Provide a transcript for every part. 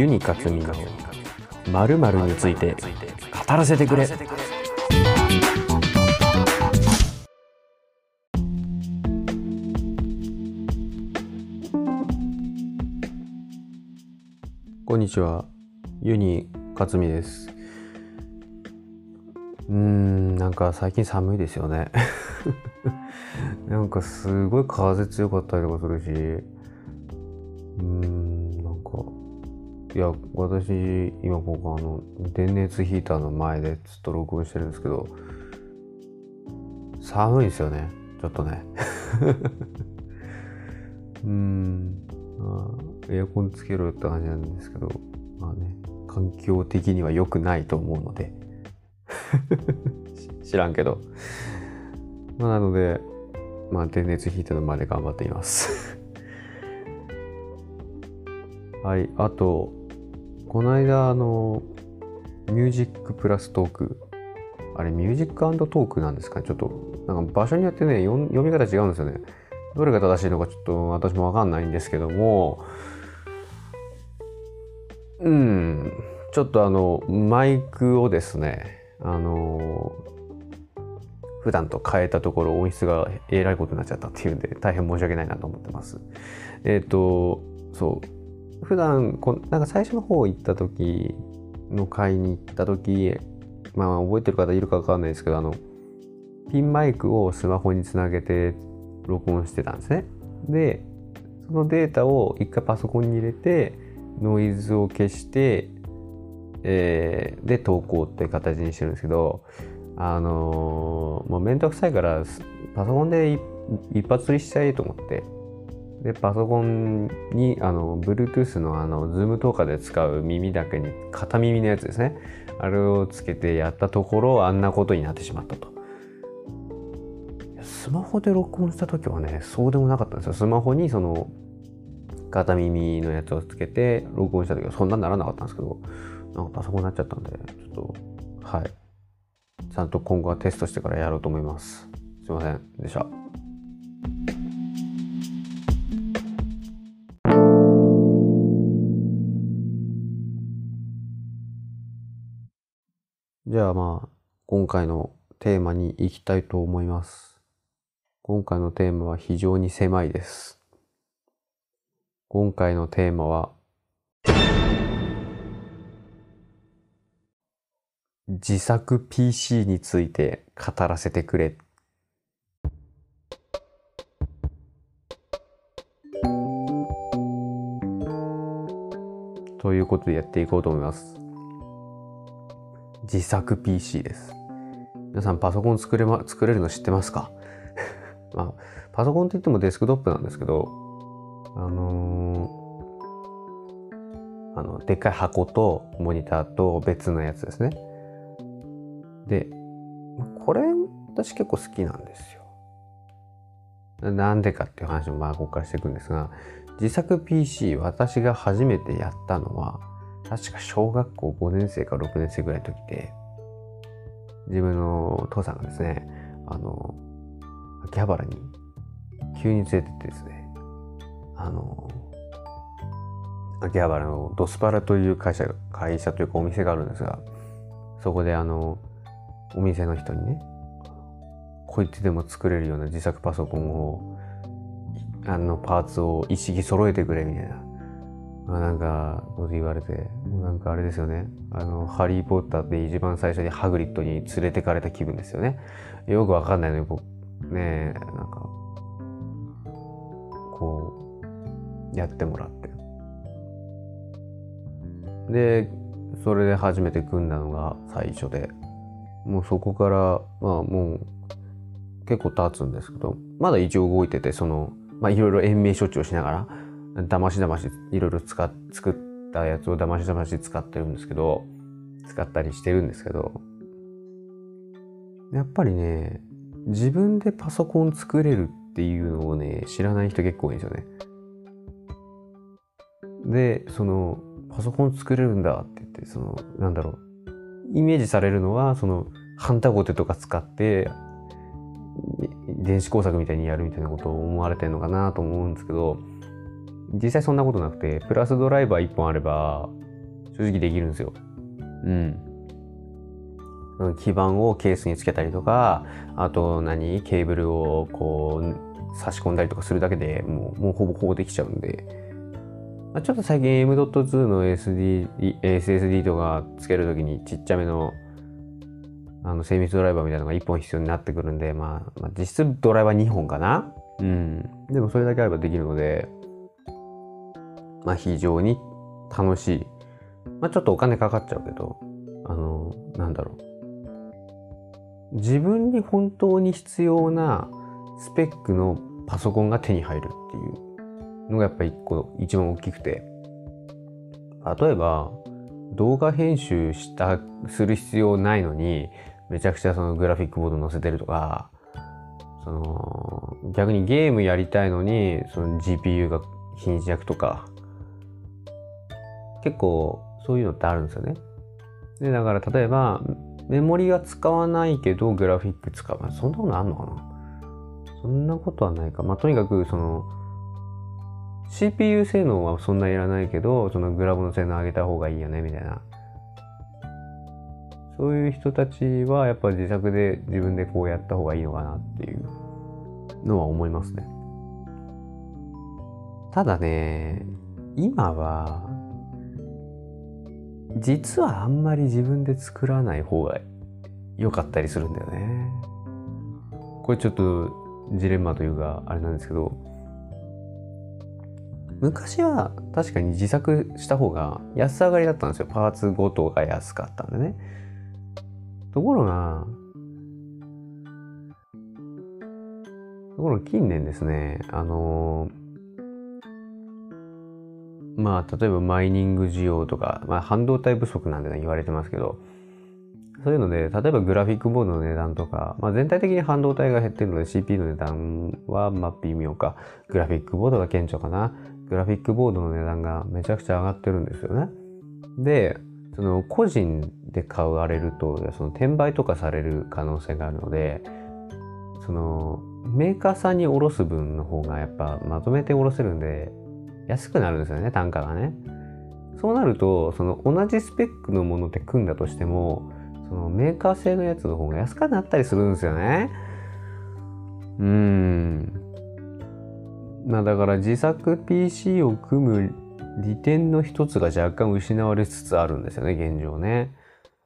ユニカツミの〇〇について語らせてくれ。こんにちは。ユニカツミです。うんなんか最近寒いですよね。なんかすごい風強かったりとかするし。うん。いや私今ここあの電熱ヒーターの前でずっと録音してるんですけど寒いですよねちょっとね。うんあエアコンつけろよって感じなんですけどまあね環境的には良くないと思うので。知らんけど。まあなのでまあ電熱ヒーターの前で頑張っています。はいあとこの間あのミュージックプラストークあれミュージックトークなんですか？ねちょっとなんか場所によってね読み方違うんですよね。どれが正しいのかちょっと私もわかんないんですけども。うん。ちょっとあのマイクをですねあの普段と変えたところ音質がえらいことになっちゃったっていうんで大変申し訳ないなと思ってます。えっ、ー、とそう。普段こなんか最初の方行った時の会に行った時まあ覚えてる方いるかわかんないですけどあのピンマイクをスマホにつなげて録音してたんですね。でそのデータを一回パソコンに入れてノイズを消してえー、で投稿って形にしてるんですけどあのー、もうめんどくさいからパソコンで一発撮りしちゃえと思って。でパソコンにあの Bluetooth のあの Zoom とかで使う耳だけに片耳のやつですねあれをつけてやったところあんなことになってしまったとスマホで録音した時はねそうでもなかったんですよスマホにその片耳のやつをつけて録音した時はそんなにならなかったんですけどなんかパソコンになっちゃったんで、ちょっと、はい。ちゃんと今後はテストしてからやろうと思います。すいませんでした。じゃあまあ、今回のテーマに行きたいと思います。今回のテーマは非常に狭いです。今回のテーマは、自作 PC について語らせてくれ。ということでやっていこうと思います。自作 PC です。皆さんパソコン作れ,、ま、作れるの知ってますか？まあ、パソコンって言ってもデスクトップなんですけど、あのー、あの、でっかい箱とモニターと別のやつですね。で、これ私結構好きなんですよ。なんでかっていう話もまあここからしていくんですが、自作 PC 私が初めてやったのは、確か小学校5年生か6年生ぐらいの時で、自分の父さんがですね、あの、秋葉原に急に連れてってですね、あの、秋葉原のドスパラという会社、会社というかお店があるんですが、そこであの、お店の人にねこいつでも作れるような自作パソコンをあのパーツを一式揃えてくれみたいな、まあ、なんかこと言われてなんかあれですよね。あのハリー・ポッターで一番最初にハグリッドに連れてかれた気分ですよね。よくわかんないのにこうねなんかこうやってもらって。でそれで初めて組んだのが最初で。もうそこから、まあもう結構経つんですけど、まだ一応動いてて、その、まあいろいろ延命処置をしながら、だましだましいろいろ使っ、作ったやつをだましだまし使ってるんですけど、使ったりしてるんですけど、やっぱりね、自分でパソコン作れるっていうのをね、知らない人結構多いんですよね。で、その、パソコン作れるんだって言って、その、なんだろう、イメージされるのはそのハンタゴテとか使って電子工作みたいにやるみたいなことを思われてるのかなと思うんですけど実際そんなことなくてプラスドライバー1本あれば正直できるんですよ。うん。基板をケースにつけたりとか、あと何ケーブルをこう差し込んだりとかするだけでもうもうほぼほぼできちゃうんで、まあ、ちょっと最近 M.2 の SD SSD とかつけるときにちっちゃめのあの精密ドライバーみたいなのが1本必要になってくるんで、まあ、まあ、実質ドライバー2本かなうん。でもそれだけあればできるので、まあ非常に楽しい。まあちょっとお金かかっちゃうけど、あの、なんだろう。自分に本当に必要なスペックのパソコンが手に入るっていうのがやっぱ一個一番大きくて。例えば、動画編集した、する必要ないのに、めちゃくちゃそのグラフィックボード載せてるとか、その、逆にゲームやりたいのに、その GPU が貧弱とか、結構そういうのってあるんですよね。で、だから例えば、メモリは使わないけど、グラフィック使う。そんなことあんのかなそんなことはないか。まあ、とにかく、その、CPU 性能はそんないらないけど、そのグラボの性能上げた方がいいよね、みたいな。そういう人たちは、やっぱ自作で自分でこうやった方がいいのかなっていうのは思いますね。ただね、今は、実はあんまり自分で作らない方が良かったりするんだよね。これちょっとジレンマというかあれなんですけど昔は確かに自作した方が安上がりだったんですよ。パーツごとが安かったんでね。ところが、ところが近年ですね、あのまあ、例えばマイニング需要とか、まあ、半導体不足なんて言われてますけど、そういうので、例えばグラフィックボードの値段とか、まあ、全体的に半導体が減ってるので CPU の値段はまあ微妙か、グラフィックボードが顕著かな。グラフィックボードの値段がめちゃくちゃ上がってるんですよね。で、その個人で買われると、その転売とかされる可能性があるので、そのメーカーさんに卸す分の方がやっぱまとめて卸せるんで、安くなるんですよね、単価がね。そうなると、その同じスペックのものって組んだとしても、そのメーカー製のやつの方が安くなったりするんですよね。うん。まあだから自作 PC を組む利点の一つが若干失われつつあるんですよね、現状ね。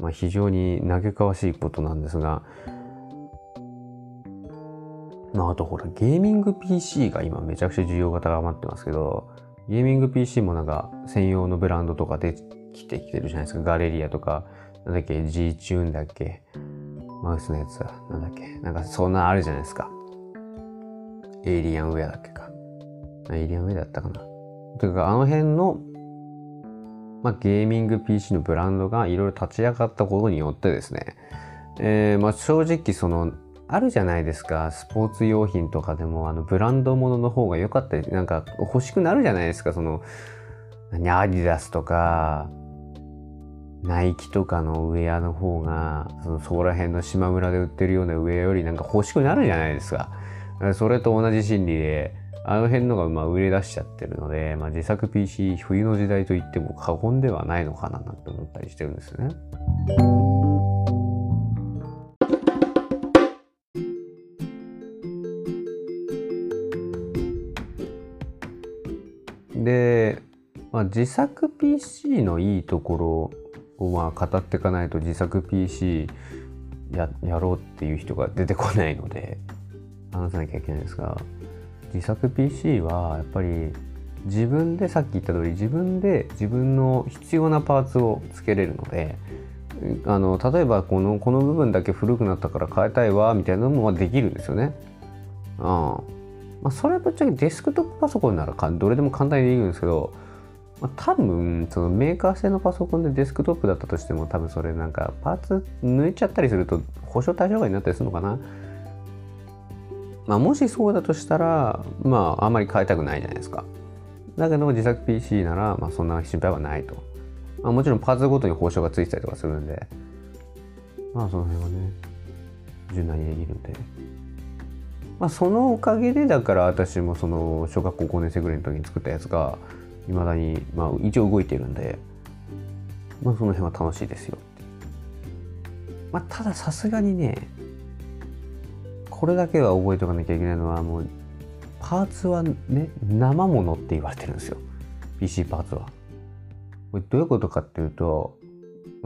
まあ非常に嘆かわしいことなんですが。まああとほら、ゲーミング PC が今めちゃくちゃ需要が高まってますけど、ゲーミング PC もなんか専用のブランドとかできてきてるじゃないですか。ガレリアとか、なんだっけ、G チューンだっけ、マウスのやつは、なんだっけ、なんかそんなあるじゃないですか。エイリアンウェアだっけか。エイリアンウェアだったかな。というか、あの辺の、まあ、ゲーミング PC のブランドがいろいろ立ち上がったことによってですね、えー、まあ正直そのあるじゃないですか。スポーツ用品とかでも、あの、ブランド物のの方が良かったり、なんか欲しくなるじゃないですか。その、何、アディダスとか、ナイキとかのウェアの方が、そのそこら辺の島村で売ってるようなウェアよりなんか欲しくなるじゃないですか。それと同じ心理で、あの辺のがまあ売れ出しちゃってるので、まあ、自作 PC 冬の時代と言っても過言ではないのかななんて思ったりしてるんですよね。自作 PC のいいところをまあ語っていかないと自作 PC ややろうっていう人が出てこないので話さなきゃいけないんですが自作 PC はやっぱり自分でさっき言った通り自分で自分の必要なパーツをつけれるのであの例えばこのこの部分だけ古くなったから変えたいわみたいなのもできるんですよね。うんまあ、それはぶっちゃけデスクトップパソコンならどれでも簡単にできるんですけど、まあ、多分そのメーカー製のパソコンでデスクトップだったとしても多分それなんかパーツ抜いちゃったりすると保証対象外になったりするのかな。まあ、もしそうだとしたら、まあ、あんまり変えたくないじゃないですか。だけど自作 PC なら、まあ、そんな心配はないと。まあ、もちろんパーツごとに保証がついてたりとかするんで、まあその辺はね、柔軟にできるんで。まあ、そのおかげでだから私もその小学校5年生ぐらいの時に作ったやつがいまだに、まあ、一応動いてるんでまあ、その辺は楽しいですよ。まあ、たださすがにねこれだけは覚えておかなきゃいけないのはもうパーツはね生ものって言われてるんですよ。PC パーツは。これどういうことかっていうと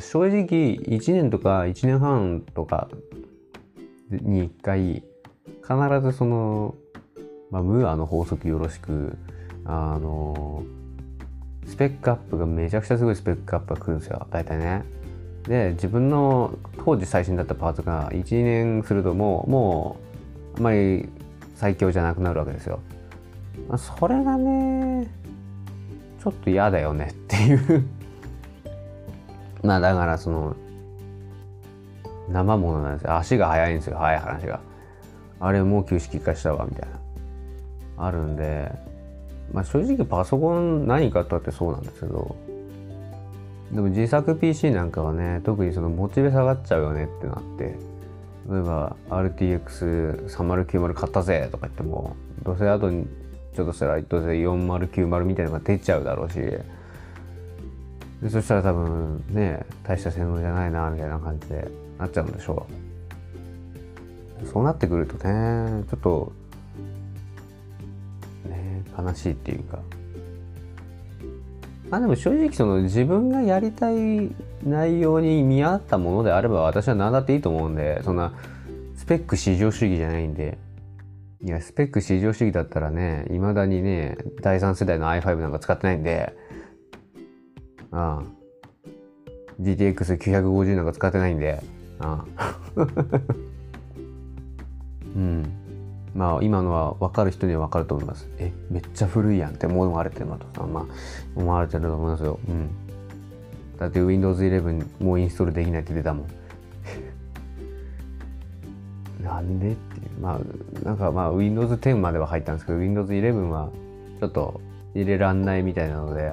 正直1年とか1年半とかに1回必ずその、まあ、ムーアの法則よろしくあのスペックアップがめちゃくちゃすごいスペックアップが来るんですよ大体ね。で自分の当時最新だったパーツが1年するともうもうあまり最強じゃなくなるわけですよ。それがねちょっと嫌だよねっていう。まあだからその生ものなんですよ。足が速いんですよ速い話が。あれもう旧式化したわみたいな。あるんでまあ正直パソコン何買ったってそうなんですけどでも自作 PC なんかはね特にそのモチベ下がっちゃうよねってなって例えば RTX3090 買ったぜとか言ってもどうせ後にちょっとしたらどうせ4090みたいなのが出ちゃうだろうしでそしたら多分ね大した性能じゃないなみたいな感じでなっちゃうんでしょう。そうなってくるとねちょっと悲しいっていうか。まあでも正直その自分がやりたい内容に見合ったものであれば私は何だっていいと思うんで、そんなスペック至上主義じゃないんで、いや、スペック至上主義だったらね、未だにね、第3世代の i5 なんか使ってないんで、ああ、GTX950 なんか使ってないんで、ああ。うん。まあ今のは分かる人には分かると思います。え、めっちゃ古いやんって思われてるのとまあ思われてると思いますよ。うん。だって Windows 11もうインストールできないって出たもん。なんでっていう。まあなんかまあ Windows 10までは入ったんですけど Windows 11はちょっと入れらんないみたいなので、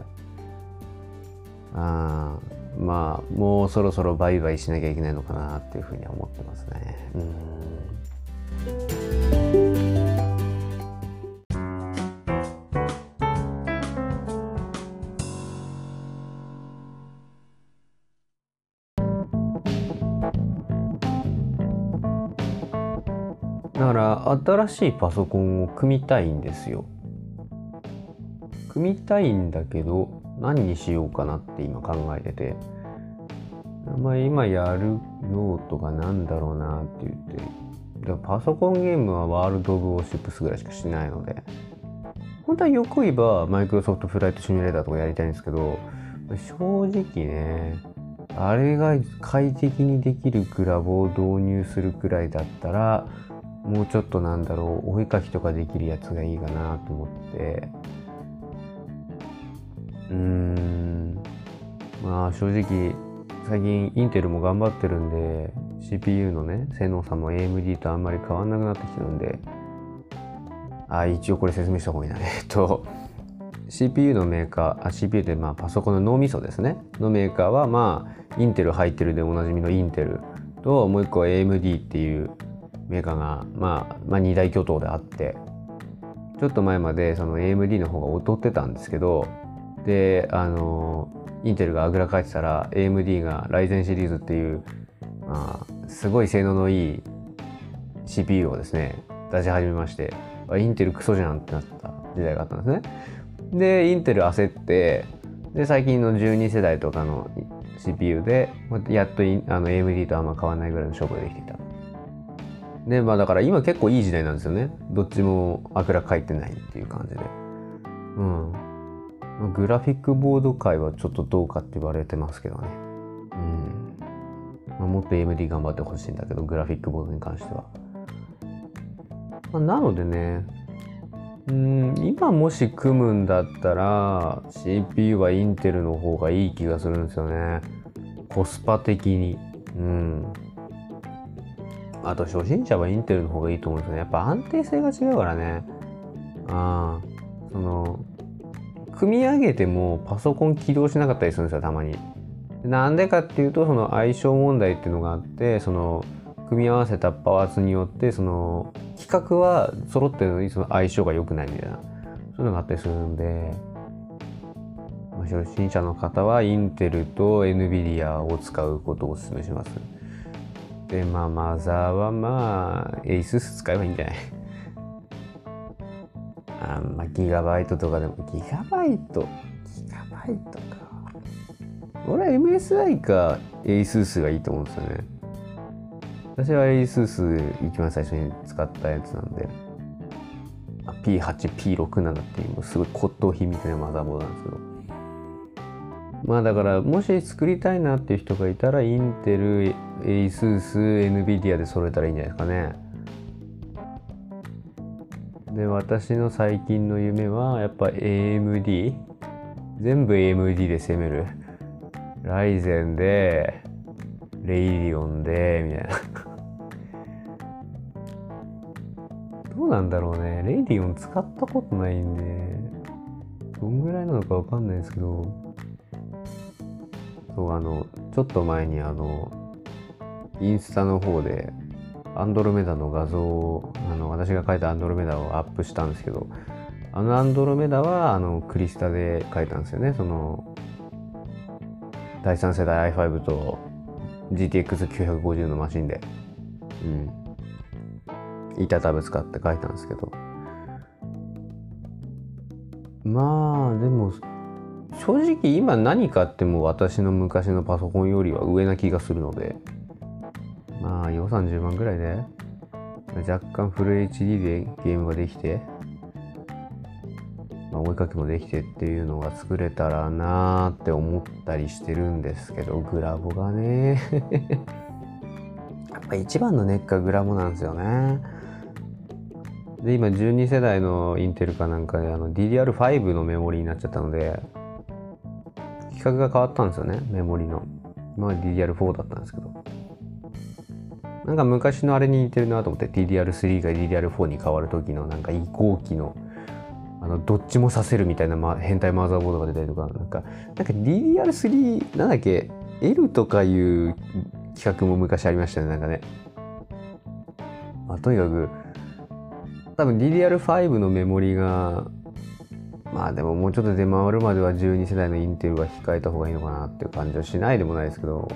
あまあもうそろそろ売買しなきゃいけないのかなっていうふうには思ってますね。うんだから新しいパソコンを組みたいんですよ。組みたいんだけど何にしようかなって今考えてて。まあ今やる用途が何だろうなって言って。でパソコンゲームはワールド・オブ・ウォーシップスぐらいしかしないので。本当はよく言えばマイクロソフトフライトシミュレーターとかやりたいんですけど、正直ね、あれが快適にできるグラボを導入するくらいだったら、もうちょっとなんだろうお絵かきとかできるやつがいいかなと思ってうーん。まあ正直最近インテルも頑張ってるんで CPU のね性能差も AMD とあんまり変わんなくなってきてるんで。あ一応これ説明した方がいいな。えっと CPU のメーカーあ CPU ってまあパソコンの脳みそですね。のメーカーはまあインテル入ってるでおなじみのインテルともう一個は AMD っていうメーカーが、まあ、まあ2大巨頭であってちょっと前までその AMD の方が劣ってたんですけどであのインテルがあぐらかいてたら AMD がライゼンシリーズっていう、まあ、すごい性能のいい CPU をですね出し始めましてインテルクソじゃんってなった時代があったんですね。でインテル焦ってで最近の12世代とかの CPU でやっとあの AMD とあんま変わらないぐらいの勝負ができていた。でまあだから今結構いい時代なんですよね。どっちもあくらかいてないっていう感じで。うん。グラフィックボード界はちょっとどうかって言われてますけどね。うん。まあ、もっと AMD 頑張ってほしいんだけどグラフィックボードに関しては、まあ、なのでねうん今もし組むんだったら CPU はインテルの方がいい気がするんですよね。コスパ的に。うん。あと初心者はインテルの方がいいと思うんですよね。やっぱ安定性が違うからね。ああ、その、組み上げてもパソコン起動しなかったりするんですよ、たまに。なんでかっていうと、その相性問題っていうのがあって、その、組み合わせたパーツによって、その、規格は揃ってるのにその相性が良くないみたいな、そういうのがあったりするんで、初心者の方はインテルと NVIDIA を使うことをお勧めします。で、まあ、マザーはまあ、ASUS 使えばいいんじゃない？あまあ、ギガバイトとかでも、ギガバイト、ギガバイトか。俺は MSI か ASUS がいいと思うんですよね。私は ASUS 一番最初に使ったやつなんで、P8、P67 っていうすごい骨董品みたいなマザーボードなんですけど。まあだからもし作りたいなっていう人がいたらインテル、ASUS、NVIDIA で揃えたらいいんじゃないですかね。で私の最近の夢はやっぱ AMD 全部 AMD で攻める。ライゼンでレイリオンでみたいな。どうなんだろうね。レイリオン使ったことないんでどんぐらいなのかわかんないですけど。そうあのちょっと前にあのインスタの方でアンドロメダの画像をあの私が描いたアンドロメダをアップしたんですけどあのアンドロメダはあのクリスタで描いたんですよね。その第3世代 i5 と GTX950 のマシンで。うん。板タブ使って描いたんですけど。まあでも正直今何買っても私の昔のパソコンよりは上な気がするので。まあ予算10万ぐらいで若干フル HD でゲームができて、まあ、追いかけもできてっていうのが作れたらなーって思ったりしてるんですけどグラボがね。やっぱ一番のネックはグラボなんですよね。で今12世代のインテルかなんかであの DDR5 のメモリーになっちゃったので規格が変わったんですよねメモリの。まあ DDR4 だったんですけど。なんか昔のあれに似てるなと思って DDR3 が DDR4 に変わる時のなんか移行期のあのどっちもさせるみたいな、ま、変態マザーボードが出たりとかなんかなんか DDR3 なんだっけ L とかいう企画も昔ありましたねなんかね、まあ、とにかく多分 DDR5 のメモリがまあでももうちょっと出回るまでは12世代のインテルは控えた方がいいのかなっていう感じはしないでもないですけど。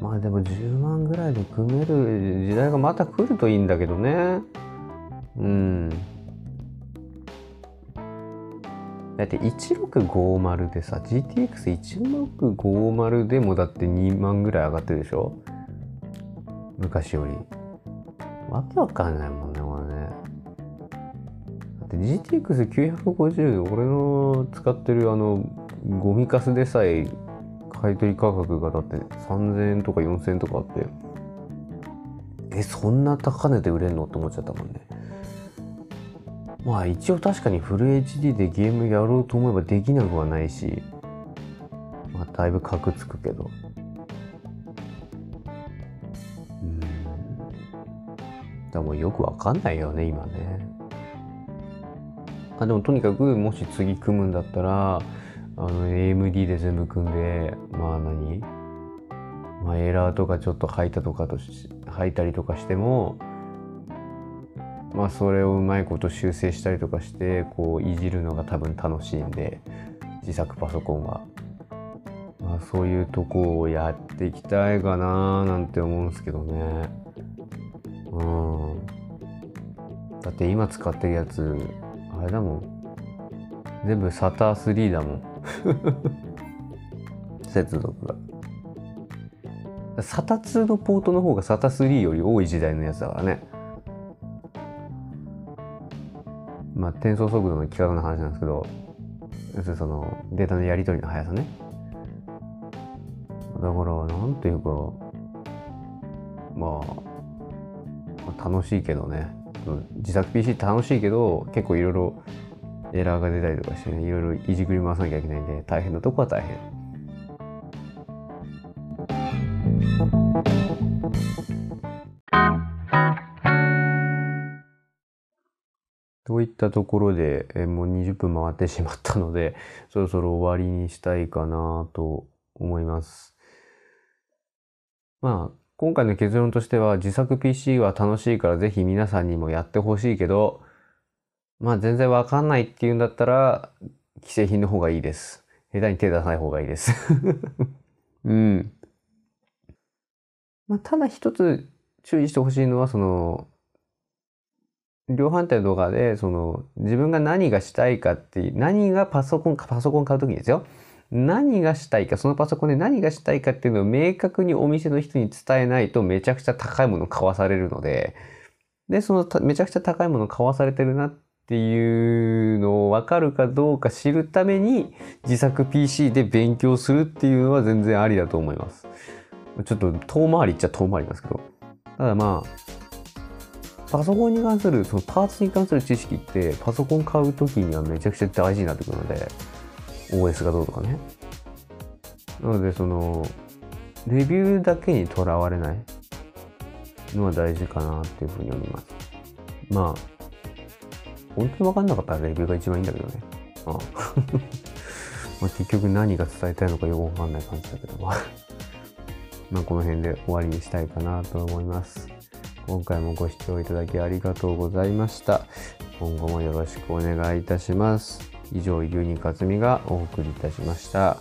まあでも10万ぐらいで組める時代がまた来るといいんだけどね。うん。だって1650でさ GTX1650 でもだって2万ぐらい上がってるでしょ？昔より。わけわかんないもんねって GTX950 俺の使ってるあのゴミカスでさえ買取価格がだって3000円とか4000円とかあって。えそんな高値で売れんのって思っちゃったもんね。まあ一応確かにフル HD でゲームやろうと思えばできなくはないしまあだいぶカクつくけど。うん。だもよくわかんないよね今ね。あでもとにかくもし次組むんだったらあの AMD で全部組んでまあ何？まあエラーとかちょっと吐いたとかとし吐いたりとかしてもまあそれをうまいこと修正したりとかしてこういじるのが多分楽しいんで自作パソコンは。まあ、そういうとこをやっていきたいかななんて思うんですけどね。うん。だって今使ってるやつあれだもん。全部 SATA3 だもん。接続が。SATA2 のポートの方が SATA3 より多い時代のやつだからね。まあ、転送速度の規格の話なんですけど、要するにそのデータのやり取りの速さね。だから、なんていうか、まあ、楽しいけどね。自作 PC 楽しいけど、結構いろいろエラーが出たりとかしてねいろいろいじくり回さなきゃいけないんで大変なとこは大変。といったところでえもう20分回ってしまったので そろそろ終わりにしたいかなと思います。まあ今回の結論としては自作 PC は楽しいからぜひ皆さんにもやってほしいけどまあ全然わかんないっていうんだったら、既製品の方がいいです。下手に手出さない方がいいです。うん。まあ、ただ一つ注意してほしいのは、その、量販店とかで、その、自分が何がしたいかっていう、何がパソコン、パソコン買うときにですよ。何がしたいか、そのパソコンで何がしたいかっていうのを明確にお店の人に伝えないとめちゃくちゃ高いもの買わされるので、で、そのめちゃくちゃ高いもの買わされてるなっていうのを分かるかどうか知るために自作 PC で勉強するっていうのは全然ありだと思います。ちょっと遠回りっちゃ遠回りなんですけど。ただまあ、パソコンに関する、そのパーツに関する知識ってパソコン買う時にはめちゃくちゃ大事になってくるので、OS がどうとかね。なので、その、レビューだけにとらわれないのは大事かなっていうふうに思います。まあ、本当に分かんなかったらレビューが一番いいんだけどね。ああまあ 結局何が伝えたいのかよくわかんない感じだけどもまあこの辺で終わりにしたいかなと思います。今回もご視聴いただきありがとうございました。今後もよろしくお願いいたします。以上、牛ニかつみがお送りいたしました。